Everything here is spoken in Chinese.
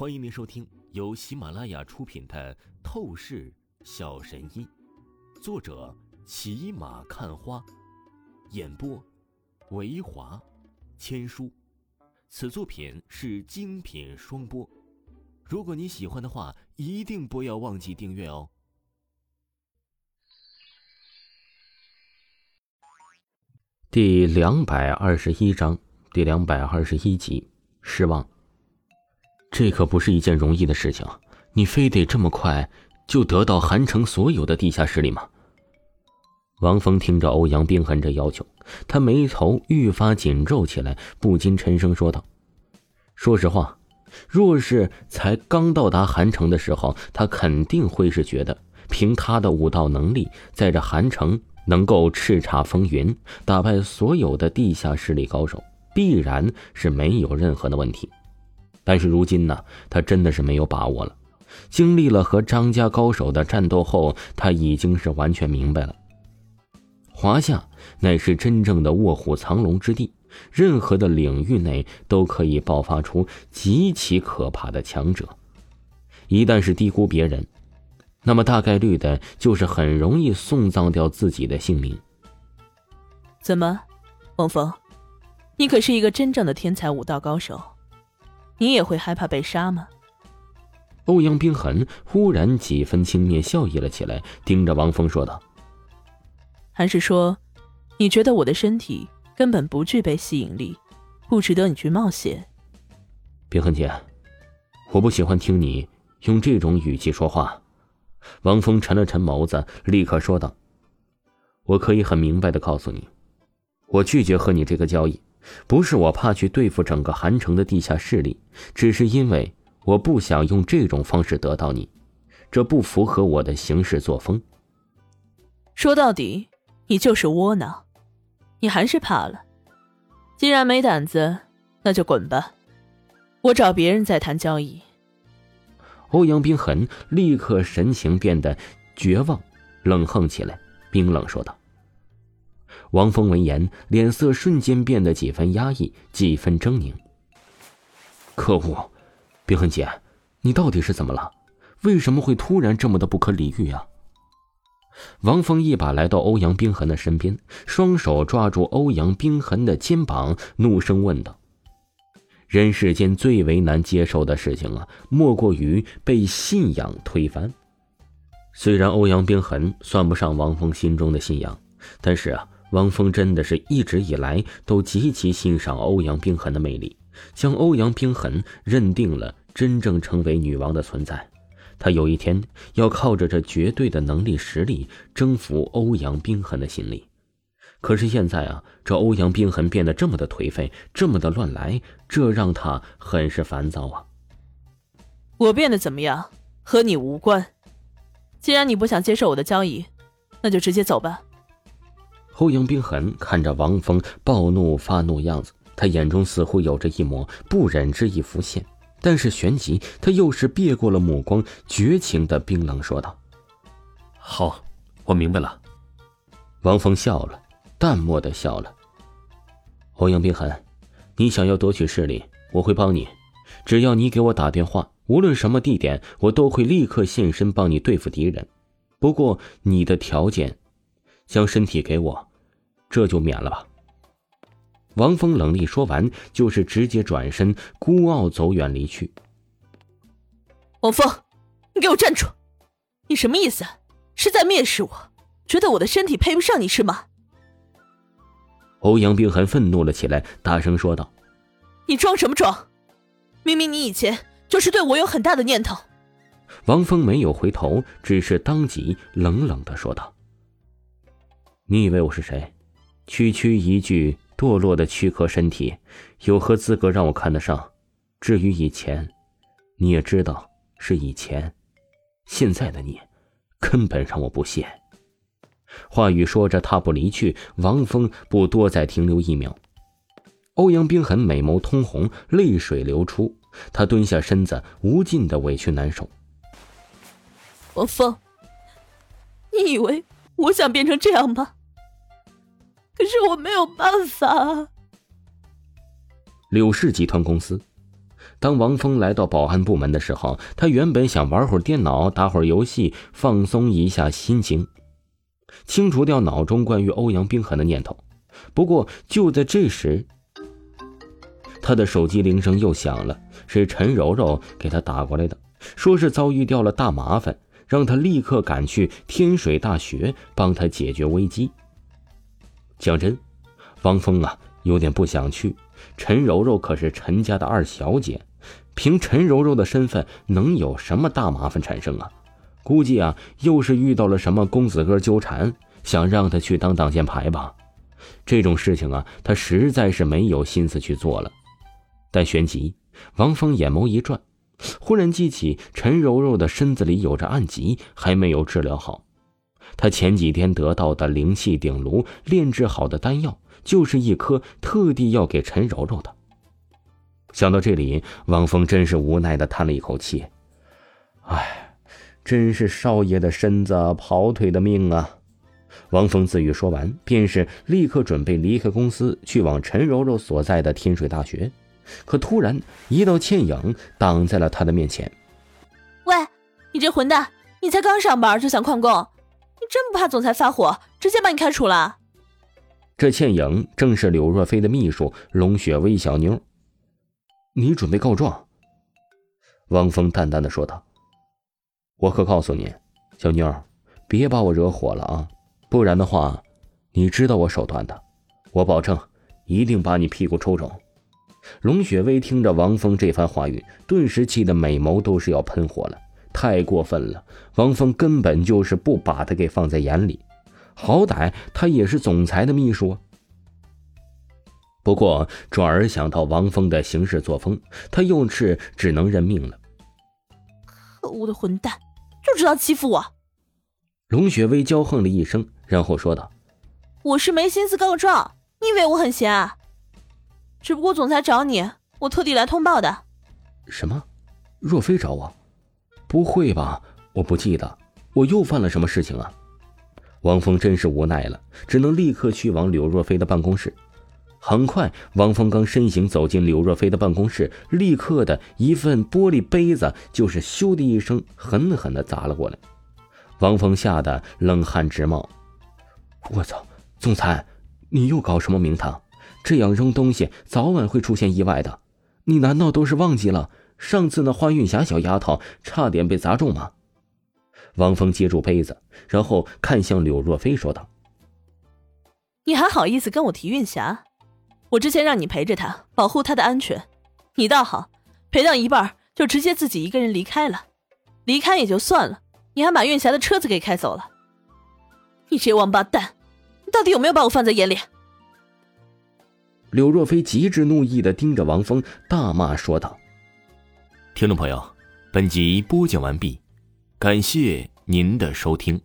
欢迎您收听由喜马拉雅出品的《透视小神医》，作者骑马看花，演播维华千书。此作品是精品双播。如果你喜欢的话，一定不要忘记订阅哦。第两百二十一章，第两百二十一集，失望。这可不是一件容易的事情，你非得这么快就得到韩城所有的地下势力吗？王峰听着欧阳冰痕这要求，他眉头愈发紧皱起来，不禁沉声说道：“说实话，若是才刚到达韩城的时候，他肯定会是觉得，凭他的武道能力，在这韩城能够叱咤风云，打败所有的地下势力高手，必然是没有任何的问题。”但是如今呢，他真的是没有把握了。经历了和张家高手的战斗后，他已经是完全明白了，华夏乃是真正的卧虎藏龙之地，任何的领域内都可以爆发出极其可怕的强者。一旦是低估别人，那么大概率的就是很容易送葬掉自己的性命。怎么，王峰，你可是一个真正的天才武道高手。你也会害怕被杀吗？欧阳冰痕忽然几分轻蔑笑意了起来，盯着王峰说道：“还是说，你觉得我的身体根本不具备吸引力，不值得你去冒险？”冰痕姐，我不喜欢听你用这种语气说话。王峰沉了沉眸子，立刻说道：“我可以很明白的告诉你，我拒绝和你这个交易。”不是我怕去对付整个韩城的地下势力，只是因为我不想用这种方式得到你，这不符合我的行事作风。说到底，你就是窝囊，你还是怕了。既然没胆子，那就滚吧，我找别人再谈交易。欧阳冰痕立刻神情变得绝望，冷哼起来，冰冷说道。王峰闻言，脸色瞬间变得几分压抑，几分狰狞。可恶，冰痕姐，你到底是怎么了？为什么会突然这么的不可理喻啊？王峰一把来到欧阳冰痕的身边，双手抓住欧阳冰痕的肩膀，怒声问道：“人世间最为难接受的事情啊，莫过于被信仰推翻。虽然欧阳冰痕算不上王峰心中的信仰，但是啊。”王峰真的是一直以来都极其欣赏欧阳冰痕的魅力，将欧阳冰痕认定了真正成为女王的存在。他有一天要靠着这绝对的能力实力征服欧阳冰痕的心理。可是现在啊，这欧阳冰痕变得这么的颓废，这么的乱来，这让他很是烦躁啊。我变得怎么样，和你无关。既然你不想接受我的交易，那就直接走吧。欧阳冰痕看着王峰暴怒发怒样子，他眼中似乎有着一抹不忍之意浮现，但是旋即他又是别过了目光，绝情的冰冷说道：“好，我明白了。”王峰笑了，淡漠的笑了。欧阳冰痕，你想要夺取势力，我会帮你，只要你给我打电话，无论什么地点，我都会立刻现身帮你对付敌人。不过你的条件，将身体给我。这就免了吧。王峰冷厉说完，就是直接转身，孤傲走远离去。王峰，你给我站住！你什么意思？是在蔑视我？觉得我的身体配不上你是吗？欧阳冰寒愤怒了起来，大声说道：“你装什么装？明明你以前就是对我有很大的念头。”王峰没有回头，只是当即冷冷的说道：“你以为我是谁？”区区一具堕落的躯壳身体，有何资格让我看得上？至于以前，你也知道是以前，现在的你，根本让我不屑。话语说着，踏步离去。王峰不多再停留一秒。欧阳冰痕美眸通红，泪水流出，他蹲下身子，无尽的委屈难受。王峰，你以为我想变成这样吗？可是我没有办法。柳氏集团公司，当王峰来到保安部门的时候，他原本想玩会儿电脑、打会儿游戏，放松一下心情，清除掉脑中关于欧阳冰寒的念头。不过就在这时，他的手机铃声又响了，是陈柔柔给他打过来的，说是遭遇掉了大麻烦，让他立刻赶去天水大学帮他解决危机。讲真，王峰啊，有点不想去。陈柔柔可是陈家的二小姐。凭陈柔柔的身份，能有什么大麻烦产生啊？估计啊，又是遇到了什么公子哥纠缠，想让他去当挡箭牌吧？这种事情啊，他实在是没有心思去做了。但旋即，王峰眼眸一转，忽然记起陈柔柔的身子里有着暗疾，还没有治疗好。他前几天得到的灵气鼎炉炼制好的丹药，就是一颗特地要给陈柔柔的。想到这里，王峰真是无奈的叹了一口气：“哎，真是少爷的身子，跑腿的命啊！”王峰自语说完，便是立刻准备离开公司，去往陈柔柔所在的天水大学。可突然，一道倩影挡在了他的面前。“喂，你这混蛋！你才刚上班就想旷工，你真不怕总裁发火，直接把你开除了？”这倩影正是柳若飞的秘书龙雪薇小妞。你准备告状？汪峰淡淡的说道：“我可告诉你，小妞，别把我惹火了啊！不然的话，你知道我手段的，我保证一定把你屁股抽肿。”龙雪薇听着王峰这番话语，顿时气得美眸都是要喷火了，太过分了！王峰根本就是不把他给放在眼里，好歹他也是总裁的秘书。不过转而想到王峰的行事作风，他又是只能认命了。可恶的混蛋，就知道欺负我！龙雪薇娇哼了一声，然后说道：“我是没心思告状，你以为我很闲啊？只不过总裁找你，我特地来通报的。”什么？若飞找我？不会吧？我不记得，我又犯了什么事情啊？王峰真是无奈了，只能立刻去往柳若飞的办公室。很快，王峰刚身形走进柳若飞的办公室，立刻的一份玻璃杯子就是“咻”的一声，狠狠的砸了过来。王峰吓得冷汗直冒。我操！总裁，你又搞什么名堂？这样扔东西，早晚会出现意外的。你难道都是忘记了上次那花韵霞小丫头差点被砸中吗？王峰接住杯子，然后看向柳若飞，说道：“你还好意思跟我提韵霞？”我之前让你陪着她，保护她的安全，你倒好，陪到一半就直接自己一个人离开了。离开也就算了，你还把韵霞的车子给开走了。你这王八蛋，你到底有没有把我放在眼里？柳若飞极致怒意的盯着王峰，大骂说道：“听众朋友，本集播讲完毕，感谢您的收听。”